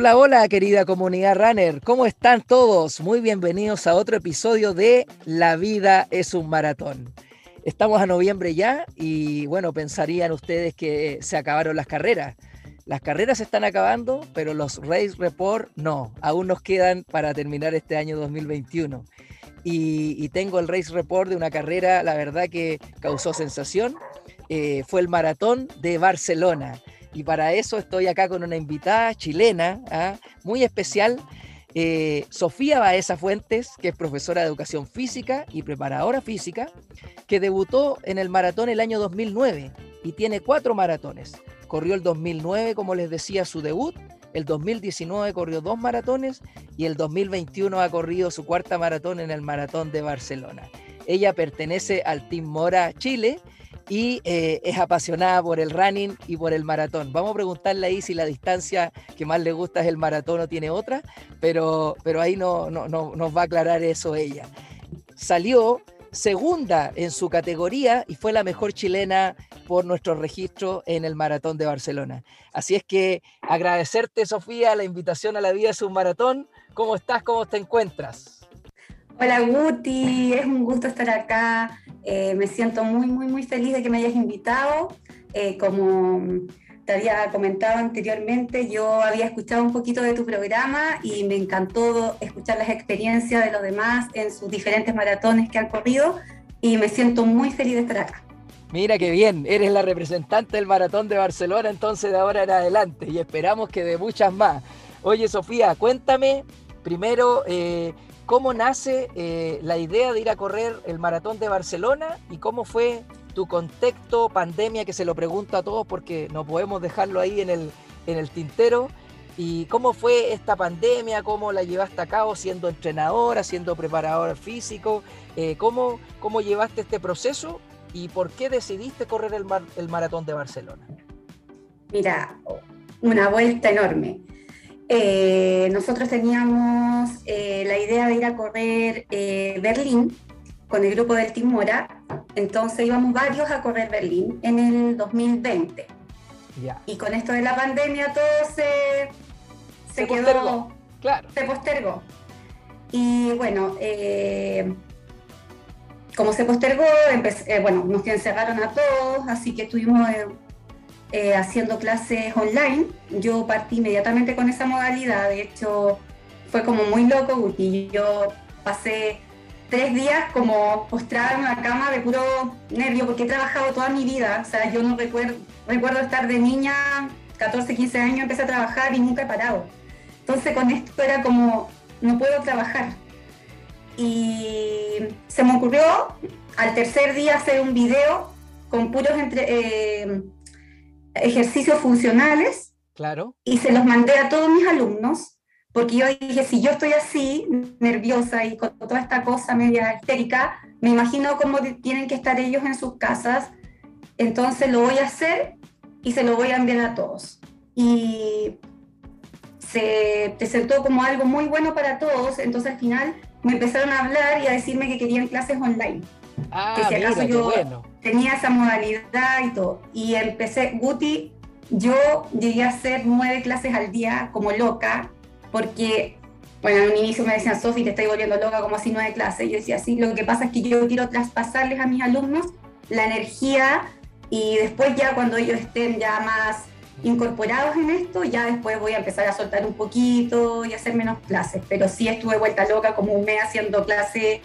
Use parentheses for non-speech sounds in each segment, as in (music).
Hola, hola querida comunidad runner, ¿cómo están todos? Muy bienvenidos a otro episodio de La vida es un maratón. Estamos a noviembre ya y bueno, pensarían ustedes que se acabaron las carreras. Las carreras se están acabando, pero los Race Report no, aún nos quedan para terminar este año 2021. Y, tengo el Race Report de una carrera, la verdad que causó sensación. Eh, fue el maratón de Barcelona y para eso estoy acá con una invitada chilena ¿ah? muy especial, eh, Sofía Baeza Fuentes, que es profesora de educación física y preparadora física, que debutó en el maratón el año 2009 y tiene cuatro maratones. Corrió el 2009, como les decía, su debut. El 2019 corrió dos maratones y el 2021 ha corrido su cuarta maratón en el maratón de Barcelona. Ella pertenece al Team Mora Chile y eh, es apasionada por el running y por el maratón. Vamos a preguntarle ahí si la distancia que más le gusta es el maratón o tiene otra, pero, pero ahí no, no, no, nos va a aclarar eso ella. Salió segunda en su categoría y fue la mejor chilena por nuestro registro en el maratón de Barcelona. Así es que agradecerte, Sofía, la invitación a la vida de un maratón. ¿Cómo estás? ¿Cómo te encuentras? Hola Guti, es un gusto estar acá. Eh, me siento muy, muy, muy feliz de que me hayas invitado. Eh, como te había comentado anteriormente, yo había escuchado un poquito de tu programa y me encantó escuchar las experiencias de los demás en sus diferentes maratones que han corrido y me siento muy feliz de estar acá. Mira qué bien, eres la representante del maratón de Barcelona entonces de ahora en adelante y esperamos que de muchas más. Oye Sofía, cuéntame primero eh, ¿Cómo nace eh, la idea de ir a correr el maratón de Barcelona y cómo fue tu contexto, pandemia, que se lo pregunto a todos porque no podemos dejarlo ahí en el, en el tintero? ¿Y cómo fue esta pandemia? ¿Cómo la llevaste a cabo siendo entrenadora, siendo preparador físico? Eh, ¿cómo, ¿Cómo llevaste este proceso y por qué decidiste correr el, el maratón de Barcelona? Mira, una vuelta enorme. Eh, nosotros teníamos eh, la idea de ir a correr eh, Berlín con el grupo del Team Mora, entonces íbamos varios a correr Berlín en el 2020. Y con esto de la pandemia todo se, se, quedó, postergó. Claro. se postergó. Y bueno, como se postergó, bueno, nos encerraron a todos, así que tuvimos eh, haciendo clases online. Yo partí inmediatamente con esa modalidad, de hecho fue como muy loco y yo pasé tres días como postrada en una cama de puro nervio porque he trabajado toda mi vida, o sea, yo no recuerdo, recuerdo estar de niña, 14, 15 años, empecé a trabajar y nunca he parado. Entonces con esto era como, no puedo trabajar. Y se me ocurrió al tercer día hacer un video con puros entre, eh, ejercicios funcionales. Claro. Y se los mandé a todos mis alumnos, porque yo dije, si yo estoy así, nerviosa y con toda esta cosa media histérica, me imagino cómo tienen que estar ellos en sus casas. Entonces lo voy a hacer y se lo voy a enviar a todos. Y se presentó como algo muy bueno para todos, entonces al final me empezaron a hablar y a decirme que querían clases online. Ah, que si acaso yo tenía esa modalidad y todo. Y empecé, Guti, yo llegué a hacer nueve clases al día como loca, porque, bueno, en un inicio me decían, Sofi, te estoy volviendo loca como así nueve clases. Yo decía, sí, lo que pasa es que yo quiero traspasarles a mis alumnos la energía y después ya cuando ellos estén ya más incorporados en esto, ya después voy a empezar a soltar un poquito y hacer menos clases. Pero sí estuve vuelta loca como un mes haciendo clases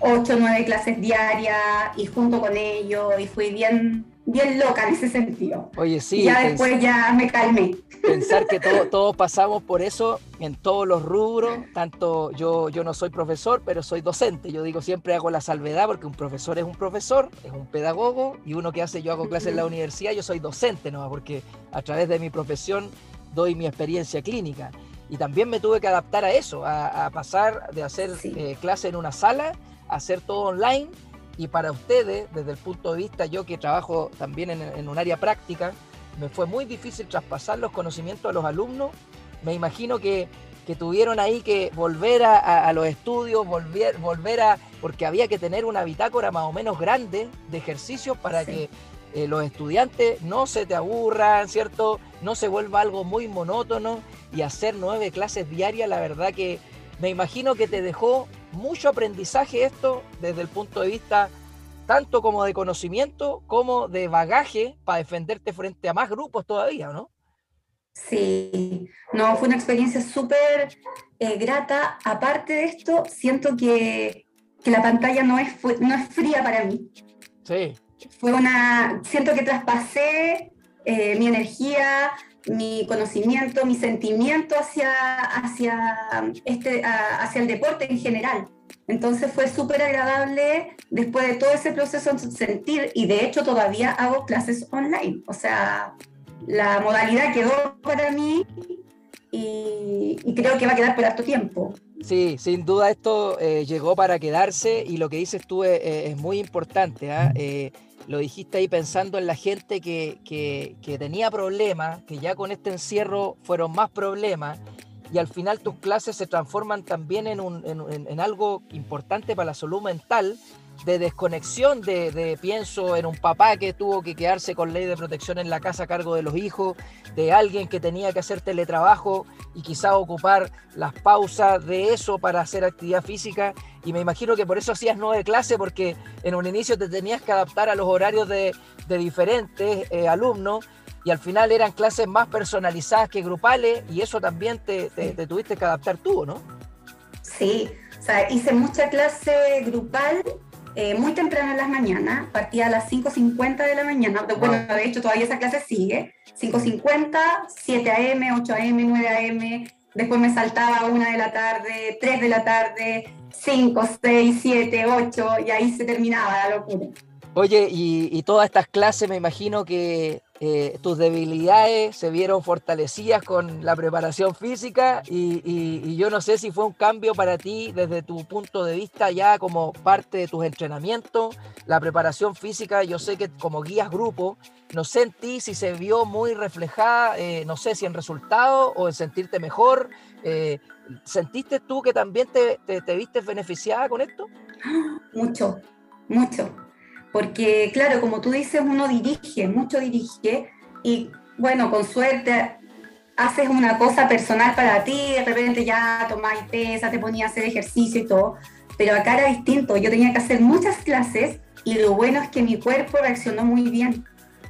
ocho o nueve clases diarias y junto con ellos y fui bien, bien loca en ese sentido. Oye, sí. Ya después ya me calmé. Pensar que (laughs) todos pasamos por eso en todos los rubros, tanto yo, yo no soy profesor, pero soy docente. Yo digo, siempre hago la salvedad porque un profesor es un profesor, es un pedagogo, y uno que hace, yo hago clases en la universidad, yo soy docente, ¿no? Porque a través de mi profesión doy mi experiencia clínica. Y también me tuve que adaptar a eso, a, pasar de hacer eh, clase en una sala hacer todo online y para ustedes, desde el punto de vista yo que trabajo también en, un área práctica, me fue muy difícil traspasar los conocimientos a los alumnos. Me imagino que, que tuvieron ahí que volver a, los estudios, volver, volver a, porque había que tener una bitácora más o menos grande de ejercicios para que eh, los estudiantes no se te aburran, ¿cierto? No se vuelva algo muy monótono y hacer nueve clases diarias, la verdad que me imagino que te dejó mucho aprendizaje esto desde el punto de vista tanto como de conocimiento como de bagaje para defenderte frente a más grupos todavía, ¿no? Sí, no, fue una experiencia súper eh, grata. Aparte de esto, siento que, que la pantalla no es, no es fría para mí. Sí. Fue una, siento que traspasé eh, mi energía, mi conocimiento, mi sentimiento hacia, hacia, este, hacia el deporte en general. Entonces fue súper agradable después de todo ese proceso sentir y de hecho todavía hago clases online. O sea, la modalidad quedó para mí y, creo que va a quedar por harto tiempo. Sí, sin duda esto eh, llegó para quedarse y lo que dices tú es, muy importante. ¿ah? Eh, lo dijiste ahí pensando en la gente que, tenía problemas, que ya con este encierro fueron más problemas y al final tus clases se transforman también en, un, en algo importante para la salud mental de desconexión, de, pienso en un papá que tuvo que quedarse con ley de protección en la casa a cargo de los hijos, de alguien que tenía que hacer teletrabajo y quizá ocupar las pausas de eso para hacer actividad física. Y me imagino que por eso hacías nueve clases, porque en un inicio te tenías que adaptar a los horarios de, diferentes eh, alumnos y al final eran clases más personalizadas que grupales y eso también te, te tuviste que adaptar tú, ¿no? Sí, o sea, hice mucha clase grupal eh, muy temprano en las mañanas, partía a las 5.50 de la mañana, bueno, de hecho todavía esa clase sigue, 5.50, 7 a.m., 8 a.m., 9 a.m., después me saltaba a 1 de la tarde, 3 de la tarde, 5, 6, 7, 8, y ahí se terminaba la locura. Oye, y, todas estas clases me imagino que eh, tus debilidades se vieron fortalecidas con la preparación física y, yo no sé si fue un cambio para ti desde tu punto de vista ya como parte de tus entrenamientos, la preparación física, yo sé que como guías grupo, no sé en ti si se vio muy reflejada, eh, no sé si en resultado o en sentirte mejor. Eh, ¿Sentiste tú que también te, te, te viste beneficiada con esto? Mucho, mucho porque claro, como tú dices, uno dirige, mucho dirige, y bueno, con suerte haces una cosa personal para ti, de repente ya tomáis pesa, te ponías a hacer ejercicio y todo, pero acá era distinto, yo tenía que hacer muchas clases y lo bueno es que mi cuerpo reaccionó muy bien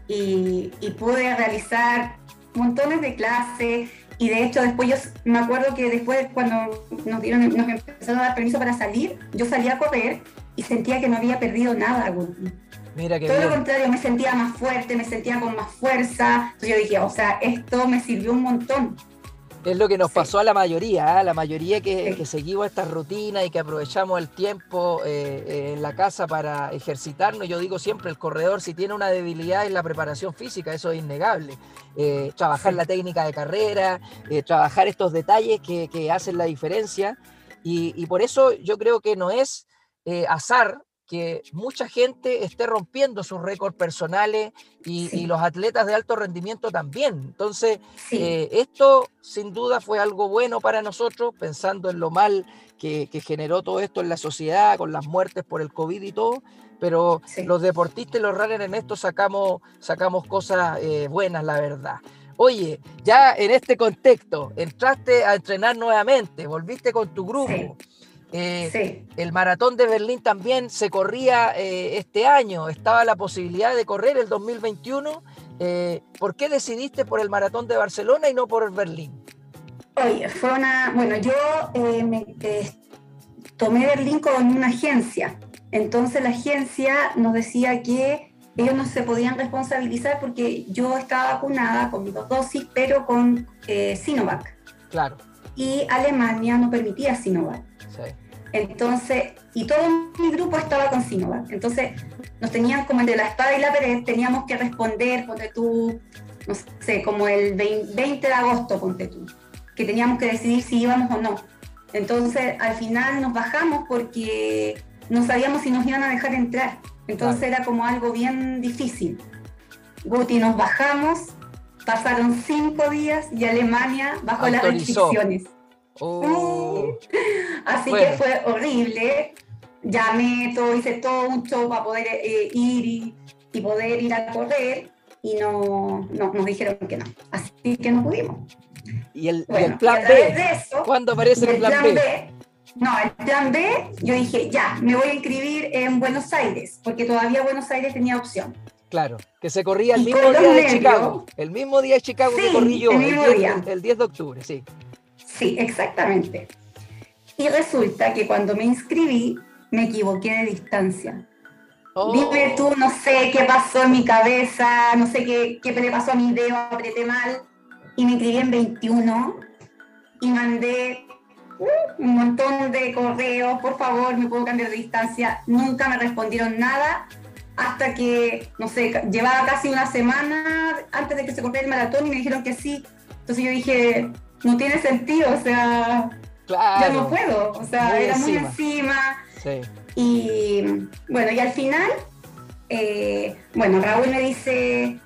y, pude realizar montones de clases y de hecho después yo me acuerdo que después cuando nos dieron nos empezaron a dar permiso para salir, yo salí a correr y sentía que no había perdido nada, Mira que Todo lo contrario, me sentía más fuerte, me sentía con más fuerza. Entonces yo dije, o sea, esto me sirvió un montón. Es lo que nos pasó a la mayoría, ¿eh? la mayoría que, seguimos esta rutina y que aprovechamos el tiempo eh, eh, en la casa para ejercitarnos. Yo digo siempre, el corredor si tiene una debilidad en la preparación física, eso es innegable. trabajar la técnica de carrera, trabajar estos detalles que, hacen la diferencia. y, por eso yo creo que no es eh, azar que mucha gente esté rompiendo sus récords personales y, los atletas de alto rendimiento también. Entonces, eh, esto sin duda fue algo bueno para nosotros, pensando en lo mal que, generó todo esto en la sociedad, con las muertes por el COVID y todo, pero los deportistas y los runners en esto sacamos, sacamos cosas eh, buenas, la verdad. Oye, ya en este contexto, entraste a entrenar nuevamente, volviste con tu grupo. Eh, el maratón de Berlín también se corría eh, este año, estaba la posibilidad de correr el 2021. Eh, ¿Por qué decidiste por el maratón de Barcelona y no por el Berlín? Oye, fue una, bueno, yo me, tomé Berlín con una agencia, entonces la agencia nos decía que ellos no se podían responsabilizar porque yo estaba vacunada con dos dosis, pero con Sinovac. Claro. Y Alemania no permitía Sinovac. Entonces, y todo mi grupo estaba con Sinovac. Entonces, nos tenían como entre la espada y la pared, teníamos que responder, ponte tú, no sé, como el 20 de agosto, ponte tú, que teníamos que decidir si íbamos o no. Entonces, al final nos bajamos porque no sabíamos si nos iban a dejar entrar. Entonces era como algo bien difícil. Guti, nos bajamos, pasaron cinco días y Alemania bajó las restricciones. Oh. (laughs) Así que fue horrible. Llamé todo, hice todo un show para poder eh, ir y, poder ir a correr y no, nos dijeron que no. Así que no pudimos. ¿Y el, plan B? ¿Cuándo aparece el plan, B? No, el plan B, yo dije, ya, me voy a inscribir en Buenos Aires, porque todavía Buenos Aires tenía opción. Claro, que se corría el mismo día de Chicago. El mismo día de Chicago que corrí yo, el, 10, el 10 de octubre, sí. Sí, exactamente. Y resulta que cuando me inscribí, me equivoqué de distancia. Oh. Dime tú, no sé qué pasó en mi cabeza, no sé qué, qué le pasó a mi dedo, apreté mal. Y me inscribí en 21 y mandé uh, un montón de correos, por favor, me puedo cambiar de distancia. Nunca me respondieron nada hasta que, no sé, llevaba casi una semana antes de que se corriera el maratón y me dijeron que sí. Entonces yo dije, no tiene sentido, o sea, ya no puedo, o sea, era muy encima. Sí. Y bueno, y al final, eh, bueno, Raúl me dice,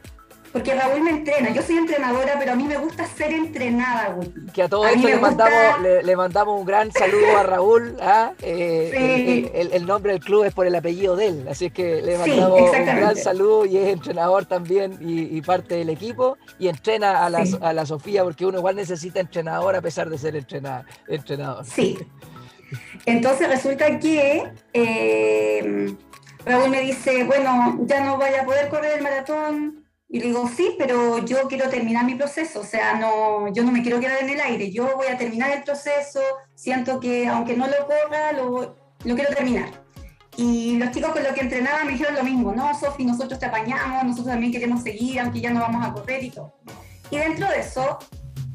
porque Raúl me entrena, yo soy entrenadora, pero a mí me gusta ser entrenada, Que a todo esto le, mandamos, le, mandamos un gran saludo a Raúl. ¿ah? Eh, el, nombre del club es por el apellido de él, así es que le mandamos un gran saludo y es entrenador también y, parte del equipo y entrena a la, a la Sofía porque uno igual necesita entrenador a pesar de ser entrenada, entrenador. Sí. Entonces resulta que eh, Raúl me dice, bueno, ya no vaya a poder correr el maratón y le digo, sí, pero yo quiero terminar mi proceso, o sea, no, yo no me quiero quedar en el aire, yo voy a terminar el proceso, siento que aunque no lo corra, lo, lo quiero terminar. Y los chicos con los que entrenaba me dijeron lo mismo, no, Sofi, nosotros te apañamos, nosotros también queremos seguir, aunque ya no vamos a correr y todo. Y dentro de eso,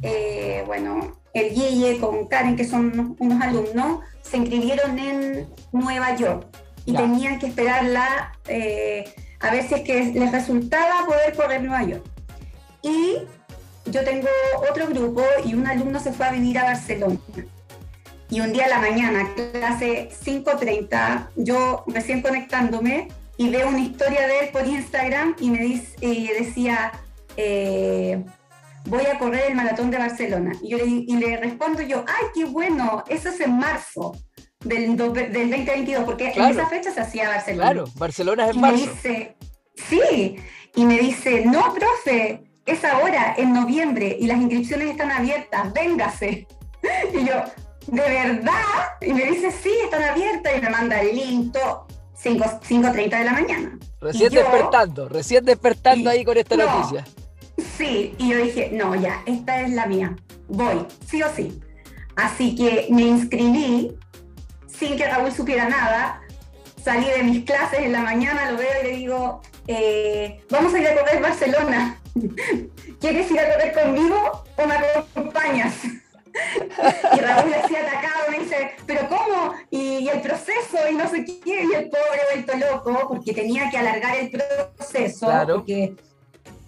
eh, bueno, el Guille con Karen, que son unos alumnos, se inscribieron en Nueva York y tenían que esperarla. Eh, a ver si es que les resultaba poder correr Nueva York. Y yo tengo otro grupo y un alumno se fue a vivir a Barcelona. Y un día a la mañana, clase 5.30, yo recién conectándome y veo una historia de él por Instagram y me dice, decía, eh, voy a correr el maratón de Barcelona. Y, yo le, y le respondo yo, ay, qué bueno, eso es en marzo del, del 2022, porque en esa fecha se hacía Barcelona. Claro, Barcelona es en marzo. Me dice, sí, y me dice, no, profe, es ahora, en noviembre, y las inscripciones están abiertas, véngase. (laughs) Y yo, ¿de verdad? Y me dice, sí, están abiertas, y me manda el link, 5.30 de la mañana. Recién despertando, recién despertando ahí con esta noticia. Sí, y yo dije, no, ya, esta es la mía, voy, sí o sí. Así que me inscribí sin que Raúl supiera nada. Salí de mis clases en la mañana, lo veo y le digo, eh, vamos a ir a correr Barcelona. (laughs) ¿Quieres ir a correr conmigo o me acompañas? (laughs) y Raúl así atacado me dice, pero ¿cómo? Y, el proceso y no sé qué, y el pobre vuelto loco, porque tenía que alargar el proceso, porque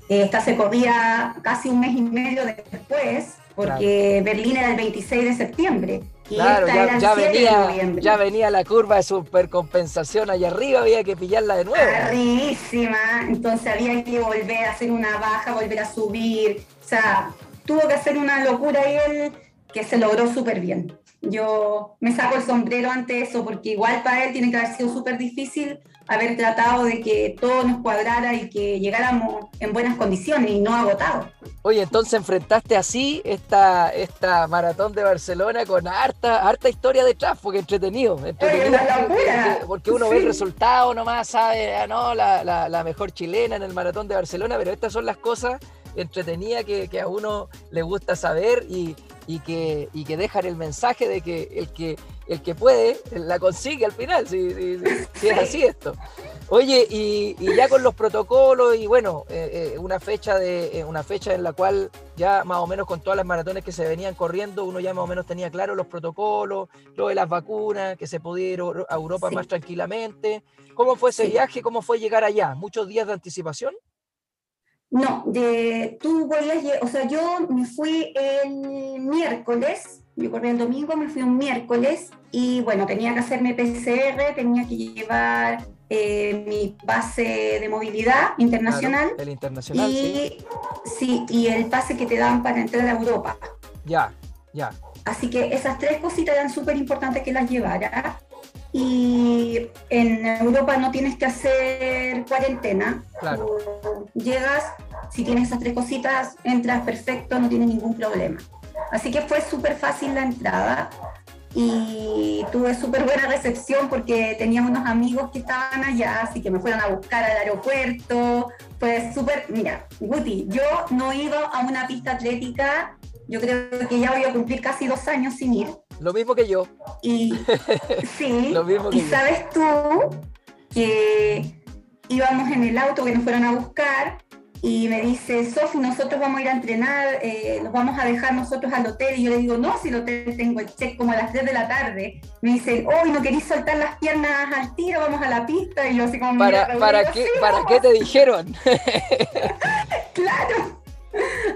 eh, esta se corría casi un mes y medio después, porque Berlín era el 26 de septiembre. Claro, ya, venía, ya venía la curva de supercompensación allá arriba, había que pillarla de nuevo. Arribísima, entonces había que volver a hacer una baja, volver a subir. O sea, tuvo que hacer una locura y él que se logró súper bien. Yo me saco el sombrero ante eso, porque igual para él tiene que haber sido súper difícil haber tratado de que todo nos cuadrara y que llegáramos en buenas condiciones y no agotados. Oye, entonces enfrentaste así esta, esta maratón de Barcelona con harta, harta historia detrás, porque entretenido. entretenido porque, uno ve el resultado nomás, sabe, ah, no, la, la, mejor chilena en el maratón de Barcelona, pero estas son las cosas entretenidas que, que a uno le gusta saber y, y que, y que dejan el mensaje de que el que, el que puede la consigue al final, si, es así esto. Oye, y, ya con los protocolos y bueno, eh, eh, una, fecha de, eh, una fecha en la cual ya más o menos con todas las maratones que se venían corriendo, uno ya más o menos tenía claro los protocolos, lo de las vacunas, que se podía ir a Europa más tranquilamente. ¿Cómo fue ese viaje? ¿Cómo fue llegar allá? ¿Muchos días de anticipación? No, de, tú podías, o sea, yo me fui el miércoles, yo corrí el domingo, me fui un miércoles y bueno, tenía que hacerme PCR, tenía que llevar eh, mi pase de movilidad internacional. el internacional. Y, sí. y el pase que te dan para entrar a Europa. Ya, ya. Así que esas tres cositas eran súper importantes que las llevara y en Europa no tienes que hacer cuarentena. Llegas, si tienes esas tres cositas, entras perfecto, no tienes ningún problema. Así que fue súper fácil la entrada y tuve súper buena recepción porque teníamos unos amigos que estaban allá, así que me fueron a buscar al aeropuerto. Fue súper, mira, Guti, yo no he ido a una pista atlética, yo creo que ya voy a cumplir casi dos años sin ir. Lo mismo que yo. Y (laughs) sí, y sabes tú que íbamos en el auto que nos fueron a buscar y me dice, Sofi, nosotros vamos a ir a entrenar, eh, nos vamos a dejar nosotros al hotel. Y yo le digo, no, si el hotel tengo el check como a las 3 de la tarde. Me dice, hoy no queréis soltar las piernas al tiro, vamos a la pista. Y yo así como... ¿Para, ¿para, qué, ¿para qué te dijeron? (laughs) (laughs) claro.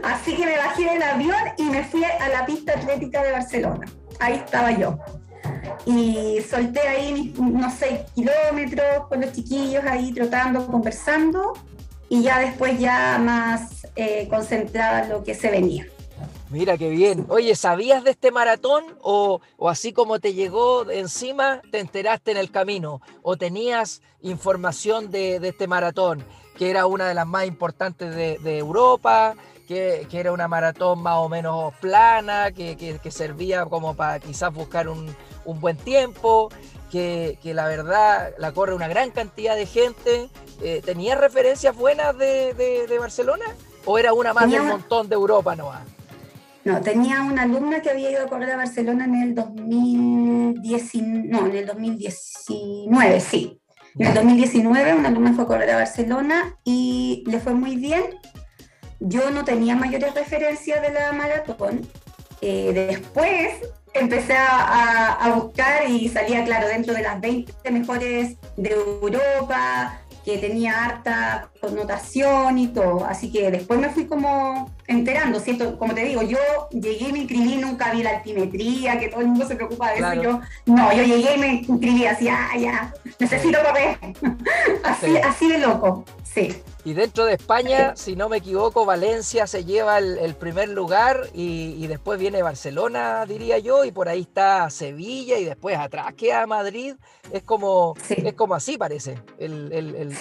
Así que me bajé del avión y me fui a la pista atlética de Barcelona. Ahí estaba yo. Y solté ahí unos 6 kilómetros con los chiquillos ahí trotando, conversando y ya después ya más eh, concentrada en lo que se venía. Mira qué bien. Oye, ¿sabías de este maratón o, o, así como te llegó encima, te enteraste en el camino? ¿O tenías información de, de este maratón, que era una de las más importantes de, de Europa, que, que, era una maratón más o menos plana, que, que servía como para quizás buscar un, un buen tiempo, que, la verdad la corre una gran cantidad de gente? Eh, ¿Tenías referencias buenas de, de, Barcelona? ¿O era una más del montón de Europa nomás? No, tenía una alumna que había ido a correr a Barcelona en el 2019, no, en el 2019, sí. En el 2019 una alumna fue a correr a Barcelona y le fue muy bien. Yo no tenía mayores referencias de la maratón. Eh, después empecé a, a, buscar y salía, claro, dentro de las 20 mejores de Europa, que tenía harta connotación y todo. Así que después me fui como enterando, ¿cierto? Como te digo, yo llegué y me inscribí, nunca vi la altimetría, que todo el mundo se preocupa de eso. Yo, no, yo llegué y me inscribí así, ah, ya, necesito papel. (laughs) así, así de loco, sí. Y dentro de España, si no me equivoco, Valencia se lleva el, primer lugar y, después viene Barcelona, diría yo, y por ahí está Sevilla y después atrás queda Madrid. Es como, es como así parece, el, el,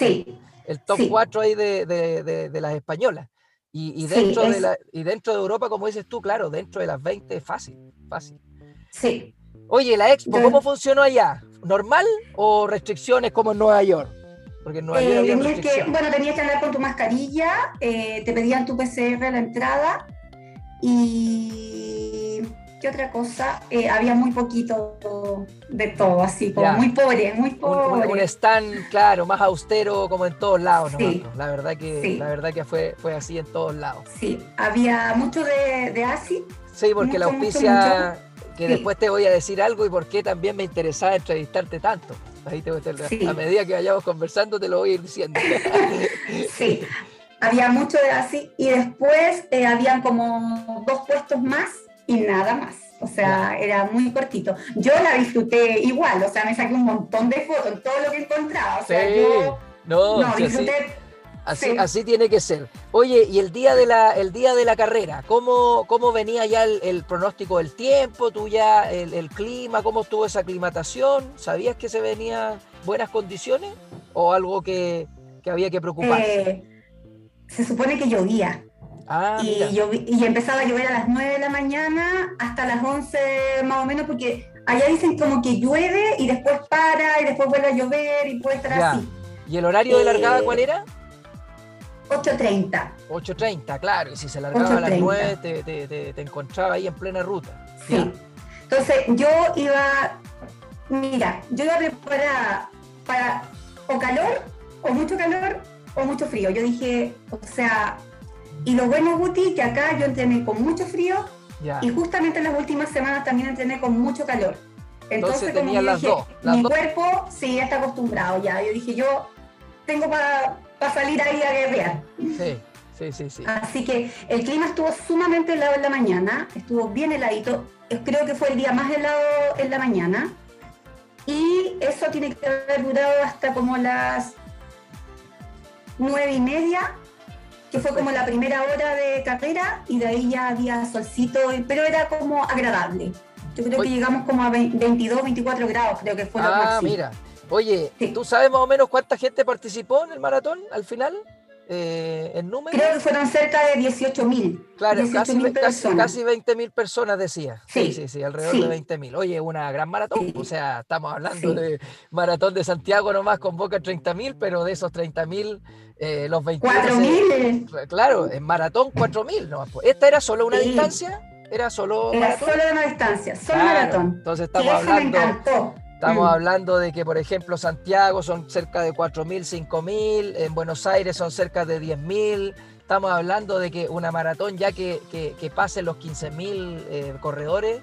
el top 4 ahí de, de, de, las españolas. Y, dentro de la, y dentro de Europa, como dices tú, claro, dentro de las 20 es fácil, fácil. Sí. Oye, la expo, ¿cómo funcionó allá? ¿Normal o restricciones como en Nueva York? Porque en Nueva York eh, tenías que, bueno, tenías que andar con tu mascarilla, eh, te pedían tu PCR a la entrada y ¿qué otra cosa? Eh, había muy poquito de todo, así, como muy pobre, muy pobre. Un, stand, claro, más austero como en todos lados, La verdad que, la verdad que fue, fue así en todos lados. Sí, había mucho de, de ASI. Sí, porque la auspicia, que después te voy a decir algo y por qué también me interesaba entrevistarte tanto. Ahí te, A medida que vayamos conversando te lo voy a ir diciendo. (laughs) sí, había mucho de así y después eh, habían como dos puestos más y nada más. O sea, era muy cortito. Yo la disfruté igual, o sea, me saqué un montón de fotos en todo lo que encontraba. O sea, yo no, disfruté Así, así tiene que ser. Oye, y el día de la, el día de la carrera, ¿cómo, cómo venía ya el, pronóstico del tiempo? ¿Tú ya el, clima? ¿Cómo estuvo esa aclimatación? ¿Sabías que se venían buenas condiciones? ¿O algo que, había que preocuparse? Eh, se supone que llovía. Ah, y, y empezaba a llover a las 9 de la mañana hasta las 11 más o menos, porque allá dicen como que llueve y después para y después vuelve a llover y puede estar así. ¿Y el horario de largada eh, cuál era? 8.30. 8.30, claro, y si se largaba a las 9 te, te, te, encontraba ahí en plena ruta. Sí. Entonces yo iba, mira, yo iba preparada para o calor, o mucho calor, o mucho frío. Yo dije, o sea, y lo bueno, Guti, que acá yo entrené con mucho frío y justamente en las últimas semanas también entrené con mucho calor. Entonces, como las dos, mi cuerpo sí está acostumbrado ya. Yo dije, yo tengo para para salir ahí a guerrear. Sí. Sí, sí, sí. Así que el clima estuvo sumamente helado en la mañana, estuvo bien heladito. Creo que fue el día más helado en la mañana. Y eso tiene que haber durado hasta como las nueve y media, que fue como la primera hora de carrera, y de ahí ya había solcito, pero era como agradable. Yo creo que llegamos como a 22, 24 grados, creo que fue ah, mira. Oye, ¿tú sabes más o menos cuánta gente participó en el maratón al final? eh, en número. Creo que fueron cerca de 18 mil. Claro, casi, casi, casi 20 mil personas decía. Sí, sí, sí, alrededor de 20 mil. Oye, una gran maratón. O sea, estamos hablando de maratón de Santiago nomás convoca 30 mil, pero de esos 30 mil, eh, los 20 mil. Claro, en maratón 4 mil nomás. Pues. ¿Esta era solo una distancia? ¿Era solo Era solo una distancia, solo maratón. Entonces estamos hablando. Estamos mm. hablando de que, por ejemplo, Santiago son cerca de 4.000, 5.000, en Buenos Aires son cerca de 10.000. Estamos hablando de que una maratón ya que, que, pase los 15.000 eh, corredores,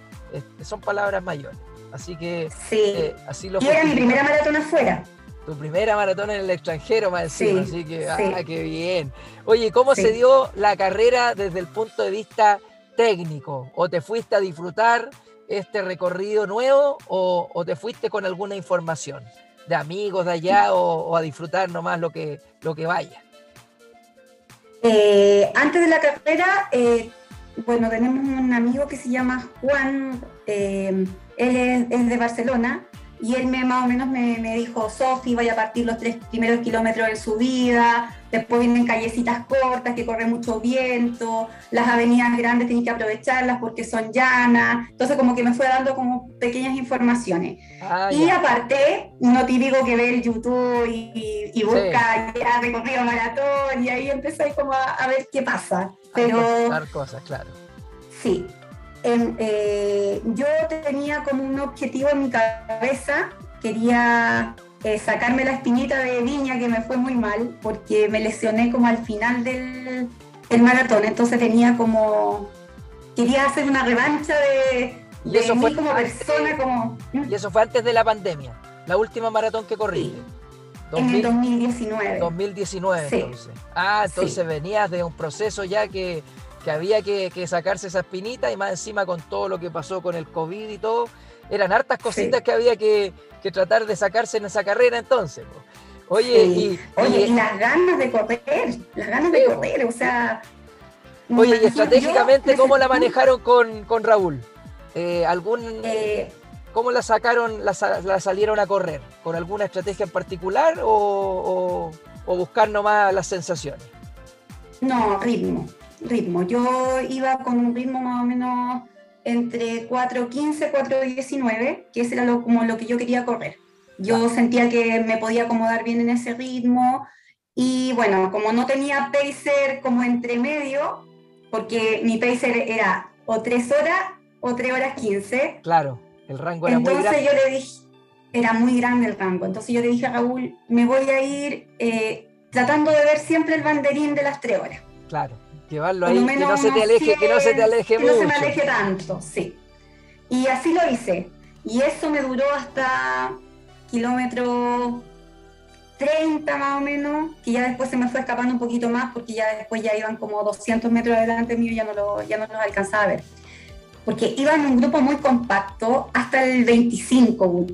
son palabras mayores. Así que sí. Eh, así lo... Y era mi primera maratón afuera. Tu primera maratón en el extranjero, más encima, así que, ah, qué bien. Oye, ¿cómo se dio la carrera desde el punto de vista técnico? ¿O te fuiste a disfrutar? Este recorrido nuevo o, te fuiste con alguna información de amigos de allá o, a disfrutar nomás lo que, lo que vaya? Eh, antes de la carrera, eh, bueno, tenemos un amigo que se llama Juan, eh, él es, de Barcelona y él me, más o menos me, me dijo, Sofi, vaya a partir los tres primeros kilómetros de su vida, después vienen callecitas cortas que corre mucho viento, las avenidas grandes tienes que aprovecharlas porque son llanas, entonces como que me fue dando como pequeñas informaciones. Ah, y aparte, no típico que ve el YouTube y, y busca ya recorrido maratón y ahí empecé como a, ver qué pasa. Pero... cosas, claro. Sí, eh, yo tenía como un objetivo en mi cabeza, quería eh, sacarme la espinita de viña que me fue muy mal porque me lesioné como al final del, maratón, entonces tenía como, quería hacer una revancha de, ¿Y eso mí fue como persona, como... Y eso fue antes de la pandemia, la última maratón que corrí. en el 2019. 2019, entonces. Ah, entonces venías de un proceso ya que que había que, sacarse esa espinita y más encima con todo lo que pasó con el COVID y todo, eran hartas cositas que había que, tratar de sacarse en esa carrera entonces. Oye, y, Oye, y, las ganas de correr, las ganas de correr, o sea... Oye, y estratégicamente, ¿cómo la manejaron con, Raúl? Eh, ¿Algún... Eh, ¿Cómo la sacaron, la, salieron a correr? ¿Con alguna estrategia en particular o, o buscar nomás las sensaciones? No, ritmo ritmo. Yo iba con un ritmo más o menos entre 4.15 4.19, que ese era lo, como lo que yo quería correr. Yo sentía que me podía acomodar bien en ese ritmo y bueno, como no tenía pacer como entre medio, porque mi pacer era o 3 horas o 3 horas 15. Claro, el rango era muy grande. Entonces yo le dije, era muy grande el rango, entonces yo le dije a Raúl, me voy a ir eh, tratando de ver siempre el banderín de las 3 horas. Claro. Llevarlo ahí, que no se te aleje, que no se te aleje que mucho. no se me aleje tanto, sí. Y así lo hice. Y eso me duró hasta kilómetro 30 más o menos, que ya después se me fue escapando un poquito más porque ya después ya iban como 200 metros adelante mío y ya no, lo, ya no los alcanzaba a ver. Porque iba en un grupo muy compacto hasta el 25,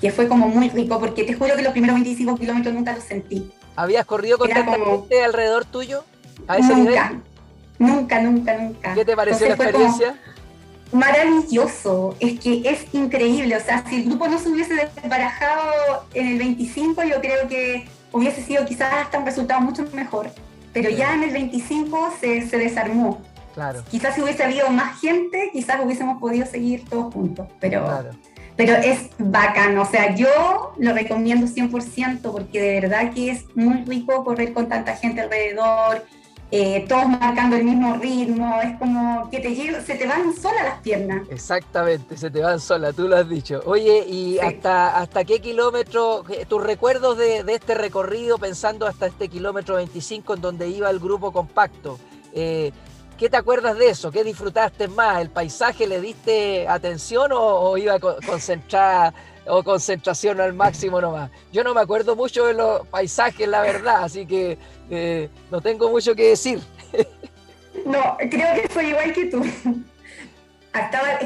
que fue como muy rico, porque te juro que los primeros 25 kilómetros nunca los sentí. ¿Habías corrido con tanta gente alrededor tuyo? ¿A ese nunca, Nunca, nunca, nunca. ¿Qué te pareció la experiencia? Maravilloso, es que es increíble, o sea, si el grupo no se hubiese desbarajado en el 25, yo creo que hubiese sido quizás hasta un resultado mucho mejor, pero ya en el 25 se, se desarmó. Claro. Quizás si hubiese habido más gente, quizás hubiésemos podido seguir todos juntos, pero, pero es bacán, o sea, yo lo recomiendo 100% porque de verdad que es muy rico correr con tanta gente alrededor, eh, todos marcando el mismo ritmo, es como que te se te van solas las piernas. Exactamente, se te van solas, tú lo has dicho. Oye, ¿y hasta, hasta qué kilómetro, tus recuerdos de, este recorrido, pensando hasta este kilómetro 25 en donde iba el grupo compacto? Eh, ¿Qué te acuerdas de eso? ¿Qué disfrutaste más? ¿El paisaje le diste atención o, iba concentrada o concentración al máximo nomás. Yo no me acuerdo mucho de los paisajes, la verdad, así que eh, no tengo mucho que decir. No, creo que fue igual que tú. Estaba,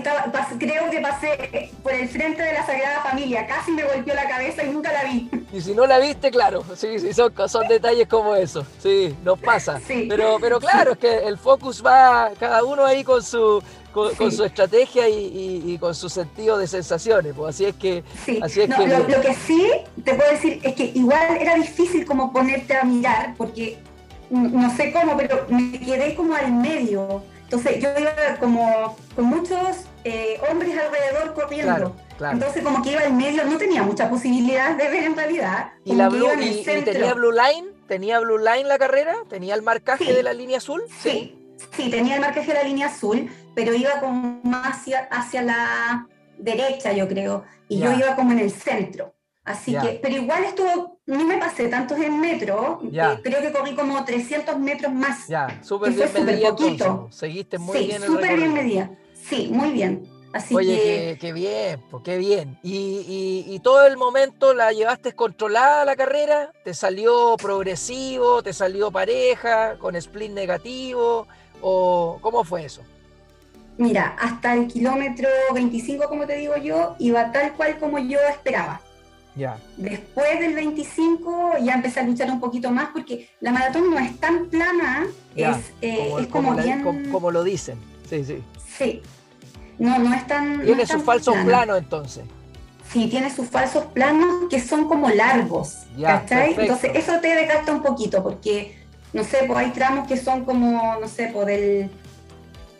creo que pasé por el frente de la Sagrada Familia, casi me golpeó la cabeza y nunca la vi. Y si no la viste, claro, sí, sí, son, son detalles como eso, sí, nos pasa. Pero, pero claro, es que el focus va cada uno ahí con su, con, su estrategia y, con su sentido de sensaciones. Pues así es que. Así es que... Lo, lo, que sí te puedo decir es que igual era difícil como ponerte a mirar, porque no sé cómo, pero me quedé como al medio. Entonces yo iba como con muchos eh, hombres alrededor corriendo. Entonces como que iba al medio, no tenía mucha posibilidad de ver en realidad. ¿Y, la tenía Blue Line? ¿Tenía Blue Line la carrera? ¿Tenía el marcaje de la línea azul? Sí. sí, tenía el marcaje de la línea azul, pero iba como más hacia, hacia la derecha, yo creo, y yo iba como en el centro. Así que, pero igual estuvo, no me pasé tantos en metro, eh, creo que corrí como 300 metros más. Ya, súper bien medida Seguiste muy sí, bien súper bien medida. Sí, muy bien. Así Oye, qué, bien, pues qué bien. Y, y, todo el momento la llevaste controlada la carrera? ¿Te salió progresivo? ¿Te salió pareja? ¿Con split negativo? ¿O cómo fue eso? Mira, hasta el kilómetro 25, como te digo yo, iba tal cual como yo esperaba. Después del 25 ya empecé a luchar un poquito más porque la maratón no es tan plana, es, eh, como, bien... como, lo dicen, sí, sí. Sí, no, no es tan... Tiene sus falsos planos entonces. Sí, tiene sus falsos planos que son como largos, ¿cachai? Entonces eso te desgasta un poquito porque, no sé, pues hay tramos que son como, no sé, pues del...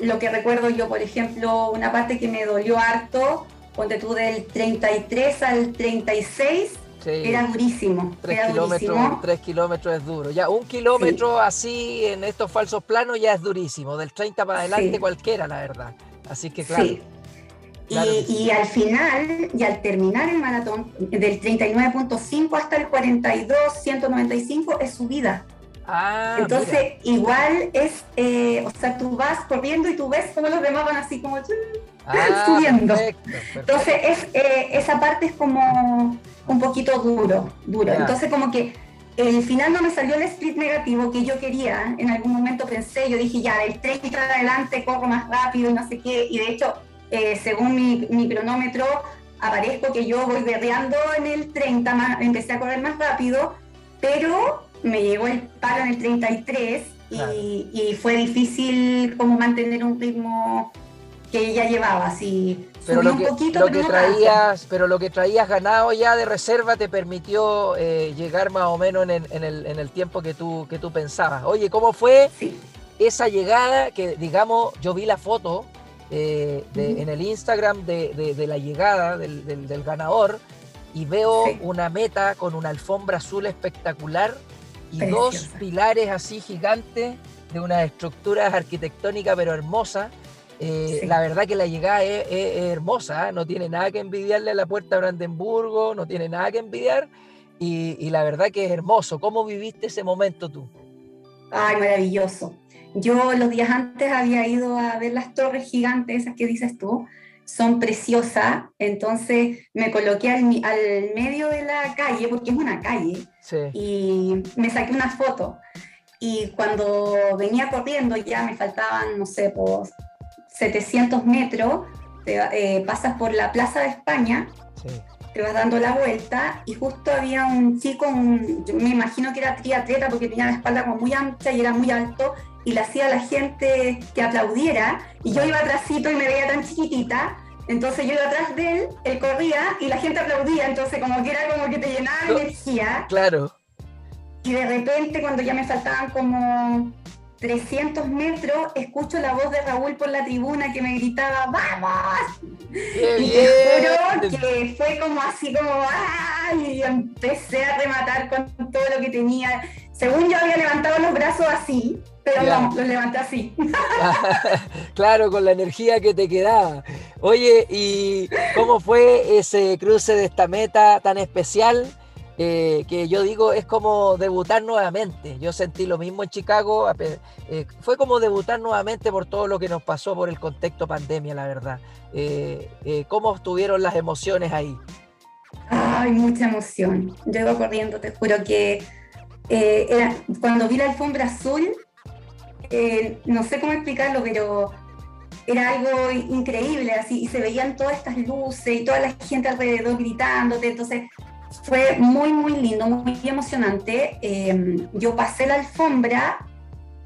Lo que recuerdo yo, por ejemplo, una parte que me dolió harto ponte tú del 33 al 36, era durísimo. Tres, kilómetros, tres kilómetros es duro. Ya un kilómetro así en estos falsos planos ya es durísimo. Del 30 para adelante cualquiera, la verdad. Así que claro. y, al final, y al terminar el maratón, del 39.5 hasta el 42, 195 es subida. Ah, Entonces, igual es, eh, o sea, tú vas corriendo y tú ves cómo los demás van así como ah, subiendo. Entonces, es, eh, esa parte es como un poquito duro, duro. Entonces, como que el final no me salió el split negativo que yo quería. En algún momento pensé, yo dije, ya, el 30 adelante corro más rápido y no sé qué. Y de hecho, eh, según mi, mi, cronómetro, aparezco que yo voy berreando en el 30, más, empecé a correr más rápido, pero me llegó el palo en el 33 y, fue difícil como mantener un ritmo que ella llevaba, así pero lo que, un poquito, lo que traías, pero lo que traías ganado ya de reserva te permitió eh, llegar más o menos en, el, tiempo que tú, que tú pensabas. Oye, ¿cómo fue esa llegada? Que digamos, yo vi la foto eh, en el Instagram de, la llegada del, del, ganador y veo una meta con una alfombra azul espectacular y dos pilares así gigantes de unas estructuras arquitectónicas pero hermosas. Eh, la verdad que la llegada es, hermosa, ¿eh? no tiene nada que envidiarle a la Puerta de Brandenburgo, no tiene nada que envidiar y, la verdad que es hermoso. ¿Cómo viviste ese momento tú? Ay, maravilloso. Yo los días antes había ido a ver las torres gigantes, esas que dices tú, son preciosas, entonces me coloqué al, al medio de la calle, porque es una calle, y me saqué una foto. Y cuando venía corriendo, ya me faltaban, no sé, por 700 metros, eh, pasas por la Plaza de España, te vas dando la vuelta, y justo había un chico, me imagino que era triatleta porque tenía la espalda como muy ancha y era muy alto, y le hacía a la gente que aplaudiera, y yo iba atrásito y me veía tan chiquitita, entonces yo iba atrás de él, él corría y la gente aplaudía, entonces como que era como que te llenaba de energía. Claro. Y de repente cuando ya me faltaban como 300 metros, escucho la voz de Raúl por la tribuna que me gritaba, ¡vamos! y te juro que fue como así como, ¡ay! Y empecé a rematar con todo lo que tenía. Según yo había levantado los brazos así, pero no, los levanté así. (laughs) (laughs) claro, con la energía que te quedaba. Oye, ¿y cómo fue ese cruce de esta meta tan especial? Eh, que yo digo es como debutar nuevamente. Yo sentí lo mismo en Chicago, eh, fue como debutar nuevamente por todo lo que nos pasó por el contexto pandemia, la verdad. Eh, ¿Cómo estuvieron las emociones ahí? Ay, mucha emoción. Yo iba corriendo, te juro que era, cuando vi la alfombra azul, no sé cómo explicarlo, pero era algo increíble, así, y se veían todas estas luces y toda la gente alrededor gritándote, entonces fue muy, muy lindo, muy emocionante. Em, yo pasé la alfombra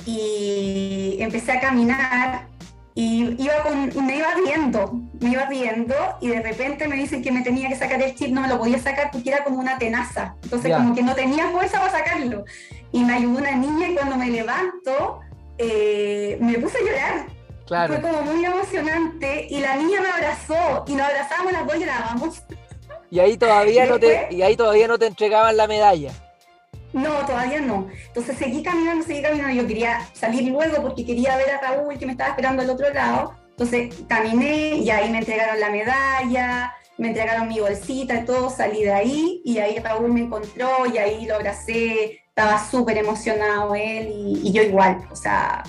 y empecé a caminar y iba con, me iba riendo, me iba riendo y de repente me dicen que me tenía que sacar el chip, no me lo podía sacar porque era como una tenaza, entonces como que no tenía fuerza para sacarlo. y me ayudó una niña y cuando me levanto eh, me puse a llorar. Claro. Fue como muy emocionante y la niña me abrazó y nos abrazamos las dos y llorábamos. Y ahí todavía no te, y ahí todavía no te entregaban la medalla. No, todavía no. Entonces seguí caminando, seguí caminando. Yo quería salir luego porque quería ver a Raúl que me estaba esperando al otro lado. Entonces caminé y ahí me entregaron la medalla, me entregaron mi bolsita y todo, salí de ahí y ahí Raúl me encontró y ahí lo abracé, estaba súper emocionado él y, yo igual, o sea,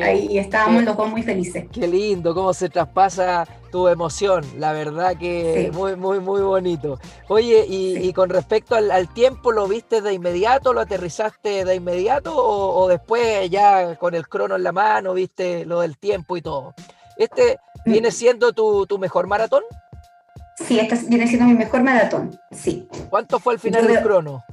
ahí estábamos los dos muy felices. Qué lindo, cómo se traspasa tu emoción, la verdad que muy, muy, muy bonito. Oye, y, con respecto al, tiempo, ¿lo viste de inmediato, lo aterrizaste de inmediato o, o después ya con el crono en la mano viste lo del tiempo y todo? ¿Este mm. viene siendo tu, tu mejor maratón? Sí, esta viene siendo mi mejor maratón, sí. ¿Cuánto fue el final del crono?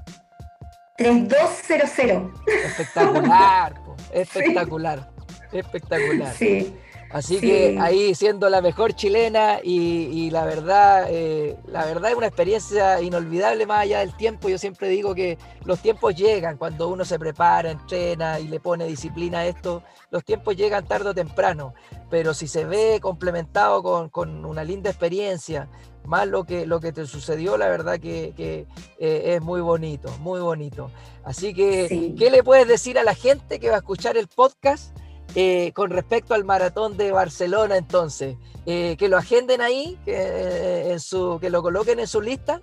3200. Espectacular, (laughs) espectacular, espectacular. Sí. Así que ahí siendo la mejor chilena y, la verdad, eh, la verdad es una experiencia inolvidable más allá del tiempo. Yo siempre digo que los tiempos llegan cuando uno se prepara, entrena y le pone disciplina a esto. Los tiempos llegan tarde o temprano, pero si se ve complementado con, una linda experiencia, más lo que, lo que te sucedió, la verdad que, eh, es muy bonito, muy bonito. Así que, ¿qué le puedes decir a la gente que va a escuchar el podcast? Eh, con respecto al maratón de Barcelona, entonces, eh, que lo agenden ahí, que, eh, que lo coloquen en su lista.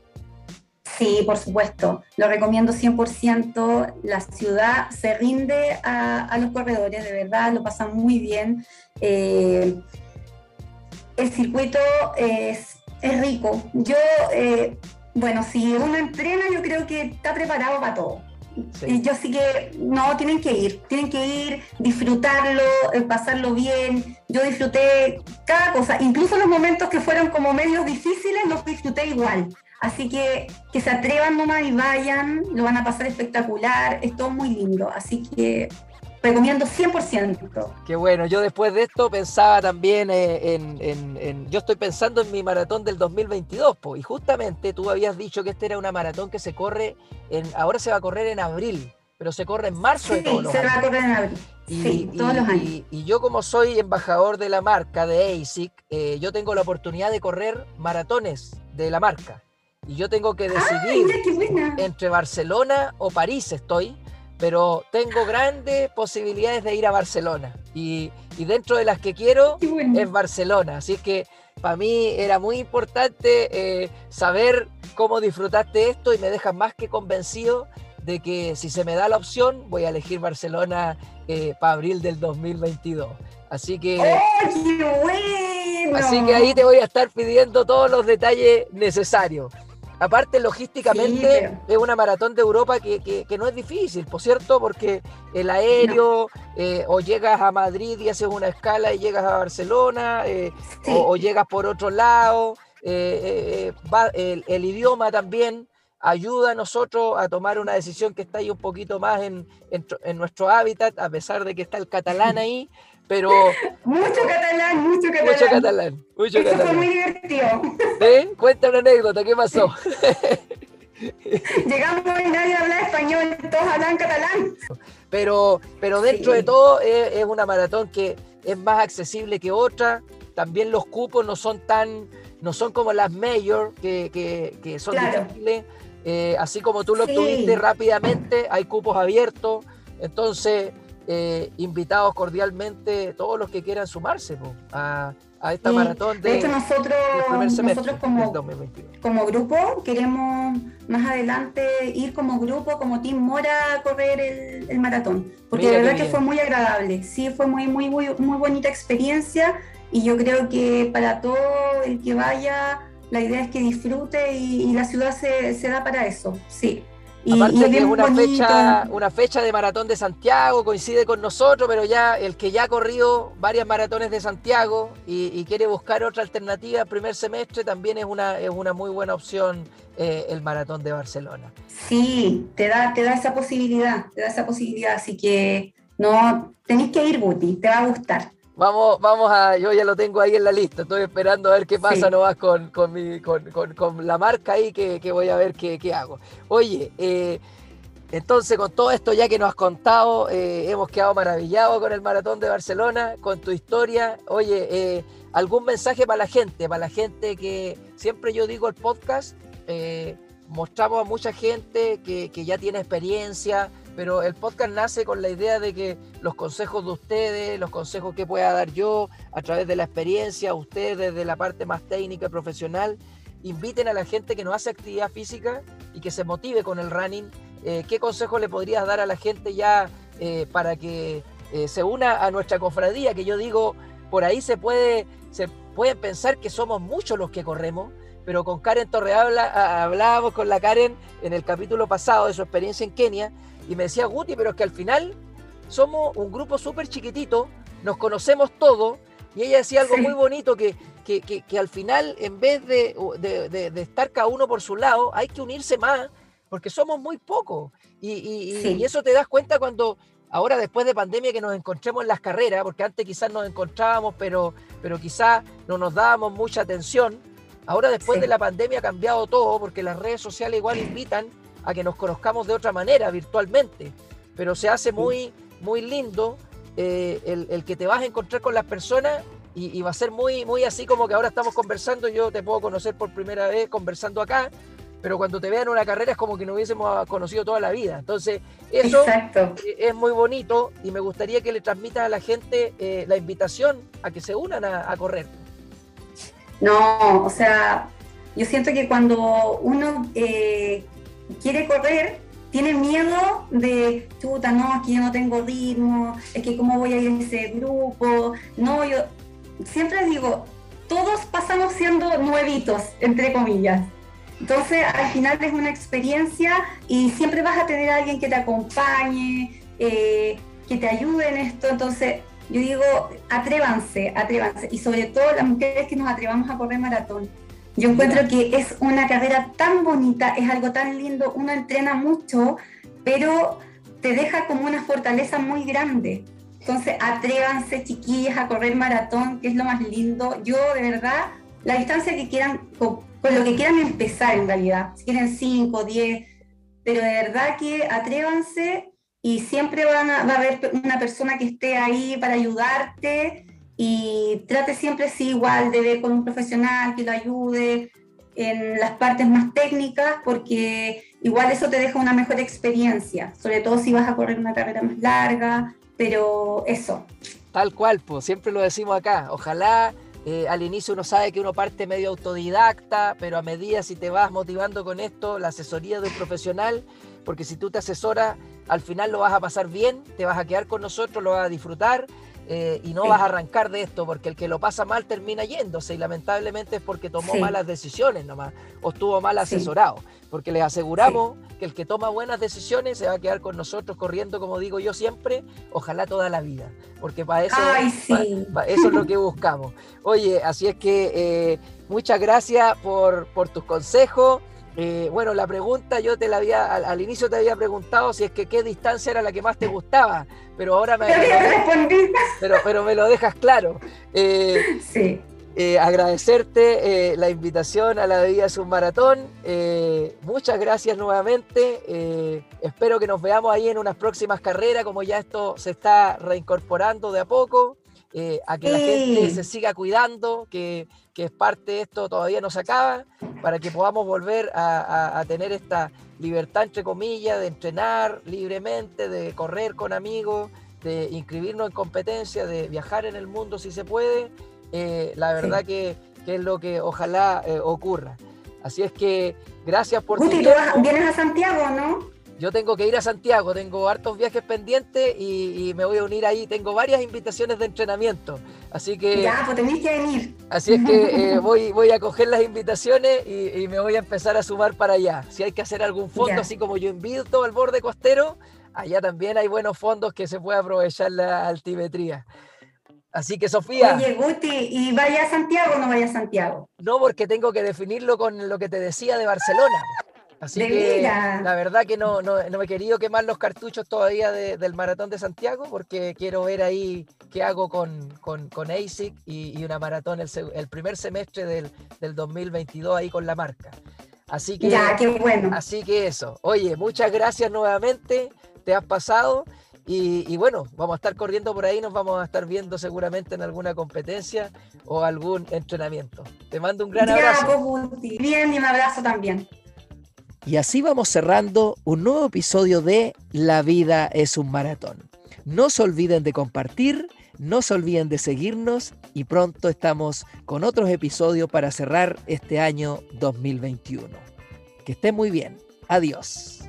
Sí, por supuesto, lo recomiendo 100%. La ciudad se rinde a, los corredores, de verdad, lo pasan muy bien. el circuito es, es rico. Yo, bueno, si uno entrena, yo creo que está preparado para todo yo sí que, no, tienen que ir, tienen que ir, disfrutarlo, eh, pasarlo bien. Yo disfruté cada cosa, incluso los momentos que fueron como medios difíciles, los disfruté igual. Así que que se atrevan nomás y vayan, lo van a pasar espectacular, es todo muy lindo. Así que recomiendo 100%. Qué bueno, yo después de esto pensaba también eh, en, yo estoy pensando en mi maratón del 2022, y justamente tú habías dicho que este era una maratón que se corre, en, ahora se va a correr en abril, pero se corre en marzo de todos los se va a correr en abril. Y, sí, todos los años. Y, yo como soy embajador de la marca de ASIC, eh, yo tengo la oportunidad de correr maratones de la marca. Y yo tengo que decidir entre Barcelona o París estoy pero tengo grandes posibilidades de ir a Barcelona. Y, dentro de las que quiero es Barcelona. Así que para mí era muy importante eh, saber cómo disfrutaste esto y me dejas más que convencido de que si se me da la opción voy a elegir Barcelona eh, para abril del 2022. Así que, así que ahí te voy a estar pidiendo todos los detalles necesarios. Aparte, logísticamente, es una maratón de Europa que, no es difícil, por cierto, porque el aéreo, eh, o llegas a Madrid y haces una escala y llegas a Barcelona, eh, o, llegas por otro lado. Eh, el, idioma también ayuda a nosotros a tomar una decisión que está ahí un poquito más en, en nuestro hábitat, a pesar de que está el catalán (laughs) ahí, pero... Mucho catalán, mucho catalán. Mucho catalán, mucho Eso fue muy divertido. ¿Sí? (laughs) Cuenta una anécdota, ¿qué pasó? (laughs) Llegamos y nadie habla español, todos hablan catalán. Pero, pero dentro de todo es, una maratón que es más accesible que otra. También los cupos no son tan, no son como las mayor, que, que, que son difíciles. Eh, así como tú lo obtuviste rápidamente, hay cupos abiertos. Entonces, eh, invitados cordialmente todos los que quieran sumarse a, esta maratón de, de hecho nosotros, nosotros como, como grupo queremos más adelante ir como grupo como Team Mora a correr el, maratón. Porque de verdad que fue muy agradable. Sí fue muy muy muy muy bonita experiencia. Y yo creo que para todo el que vaya la idea es que disfrute y, la ciudad se, se da para eso sí Aparte que es una fecha, una fecha de maratón de Santiago, coincide con nosotros, pero ya el que ya ha corrido varias maratones de Santiago y, quiere buscar otra alternativa primer semestre, también es una, es una muy buena opción eh, el maratón de Barcelona. Sí, te da, te da esa posibilidad, te da esa posibilidad, así que no, tenéis que ir, Buti, te va a gustar. Vamos, vamos a, yo ya lo tengo ahí en la lista, estoy esperando a ver qué pasa no nomás con, con, mi, con, con, la marca ahí que, que, voy a ver qué, qué hago. Oye, eh, Entonces, con todo esto ya que nos has contado, eh, hemos quedado maravillados con el maratón de Barcelona, con tu historia. Oye, eh, algún mensaje para la gente, para la gente que siempre yo digo el podcast, eh, mostramos a mucha gente que, que, ya tiene experiencia, pero el podcast nace con la idea de que los consejos de ustedes, los consejos que pueda dar yo a través de la experiencia, ustedes desde la parte más técnica y profesional, inviten a la gente que no hace actividad física y que se motive con el running eh, ¿qué consejo le podrías dar a la gente ya eh, para que eh, se una a nuestra cofradía? Que yo digo, por ahí se puede, pueden pensar que somos muchos los que corremos, pero con Karen Torrehabla hablábamos con la Karen en el capítulo pasado de su experiencia en Kenia y me decía, Guti, pero es que al final somos un grupo súper chiquitito, nos conocemos todos y ella decía algo muy bonito que, que, que, al final en vez de, de, de estar cada uno por su lado, hay que unirse más porque somos muy pocos. Y, eso te das cuenta cuando, ahora después de pandemia, que nos encontremos en las carreras, porque antes quizás nos encontrábamos, pero, pero quizás no nos dábamos mucha atención. Ahora después de la pandemia ha cambiado todo, porque las redes sociales igual invitan a que nos conozcamos de otra manera, virtualmente. Pero se hace muy, muy lindo eh, el, que te vas a encontrar con las personas y, y, va a ser muy, muy así como que ahora estamos conversando, yo te puedo conocer por primera vez conversando acá, pero cuando te vean una carrera es como que no hubiésemos conocido toda la vida. Entonces, eso es muy bonito y me gustaría que le transmitan a la gente eh, la invitación a que se unan a, correr. No, o sea, yo siento que cuando uno eh, quiere correr, tiene miedo de, chuta, no, aquí yo no tengo ritmo, es que cómo voy a ir a ese grupo. No, yo siempre digo, todos pasamos siendo nuevitos, entre comillas. Entonces, al final es una experiencia y siempre vas a tener a alguien que te acompañe, eh, que te ayude en esto. Entonces, yo digo, atrévanse, atrévanse. Y sobre todo las mujeres que nos atrevamos a correr maratón. Yo encuentro que es una carrera tan bonita, es algo tan lindo, uno entrena mucho, pero te deja como una fortaleza muy grande. Entonces, atrévanse, chiquillas, a correr maratón, que es lo más lindo. Yo, de verdad, la distancia que quieran lo que quieran empezar en realidad, si quieren 5, 10, pero de verdad que atrévanse y siempre van a, va a haber una persona que esté ahí para ayudarte y trate siempre sí igual de ver con un profesional que lo ayude en las partes más técnicas porque igual eso te deja una mejor experiencia, sobre todo si vas a correr una carrera más larga, pero eso. Tal cual, pues siempre lo decimos acá, ojalá eh, al inicio uno sabe que uno parte medio autodidacta, pero a medida si te vas motivando con esto, la asesoría de un profesional, porque si tú te asesoras, al final lo vas a pasar bien, te vas a quedar con nosotros, lo vas a disfrutar eh, y no vas a arrancar de esto, porque el que lo pasa mal termina yéndose y lamentablemente es porque tomó malas decisiones nomás o estuvo mal asesorado, porque les aseguramos que el que toma buenas decisiones se va a quedar con nosotros corriendo, como digo yo siempre, ojalá toda la vida, porque para eso, eso es lo que buscamos. Oye, así es que eh, muchas gracias por, por tus consejos. Eh, bueno, la pregunta yo te la había, al, inicio te había preguntado si es que qué distancia era la que más te gustaba, pero ahora me, (laughs) pero, pero me lo dejas claro. Eh, sí. Eh, agradecerte la invitación a la bebida Submaratón. muchas gracias nuevamente. espero que nos veamos ahí en unas próximas carreras, como ya esto se está reincorporando de a poco. A que la gente se siga cuidando, que que es parte de esto, todavía no se acaba, para que podamos volver a, tener esta libertad, entre comillas, de entrenar libremente, de correr con amigos, de inscribirnos en competencia, de viajar en el mundo si se puede. Eh, la verdad que, es lo que ojalá eh, ocurra. Así es que gracias por... Guti, tú vienes a Santiago, ¿no? Yo tengo que ir a Santiago, tengo hartos viajes pendientes y, me voy a unir ahí. Tengo varias invitaciones de entrenamiento. Así que. Ya, pues tenés que venir. Así es que eh, voy, voy a coger las invitaciones y, me voy a empezar a sumar para allá. Si hay que hacer algún fondo, así como yo invito al borde costero, allá también hay buenos fondos que se puede aprovechar la altimetría. Así que Sofía. Oye, Guti, ¿y vaya a Santiago o no vaya a Santiago? No, porque tengo que definirlo con lo que te decía de Barcelona. Así que la verdad que no, no, no, me he querido quemar los cartuchos todavía del maratón de Santiago porque quiero ver ahí qué hago con, con, con ASIC y, una maratón el, el primer semestre del, del, 2022 ahí con la marca. Así que, ya, qué bueno. Así que eso. Oye, muchas gracias nuevamente. Te has pasado. Y, bueno, vamos a estar corriendo por ahí, nos vamos a estar viendo seguramente en alguna competencia o algún entrenamiento. Te mando un gran abrazo. Pues, Bien, y un abrazo también. Y así vamos cerrando un nuevo episodio de La vida es un maratón. No se olviden de compartir, no se olviden de seguirnos y pronto estamos con otros episodios para cerrar este año 2021. Que estén muy bien. Adiós.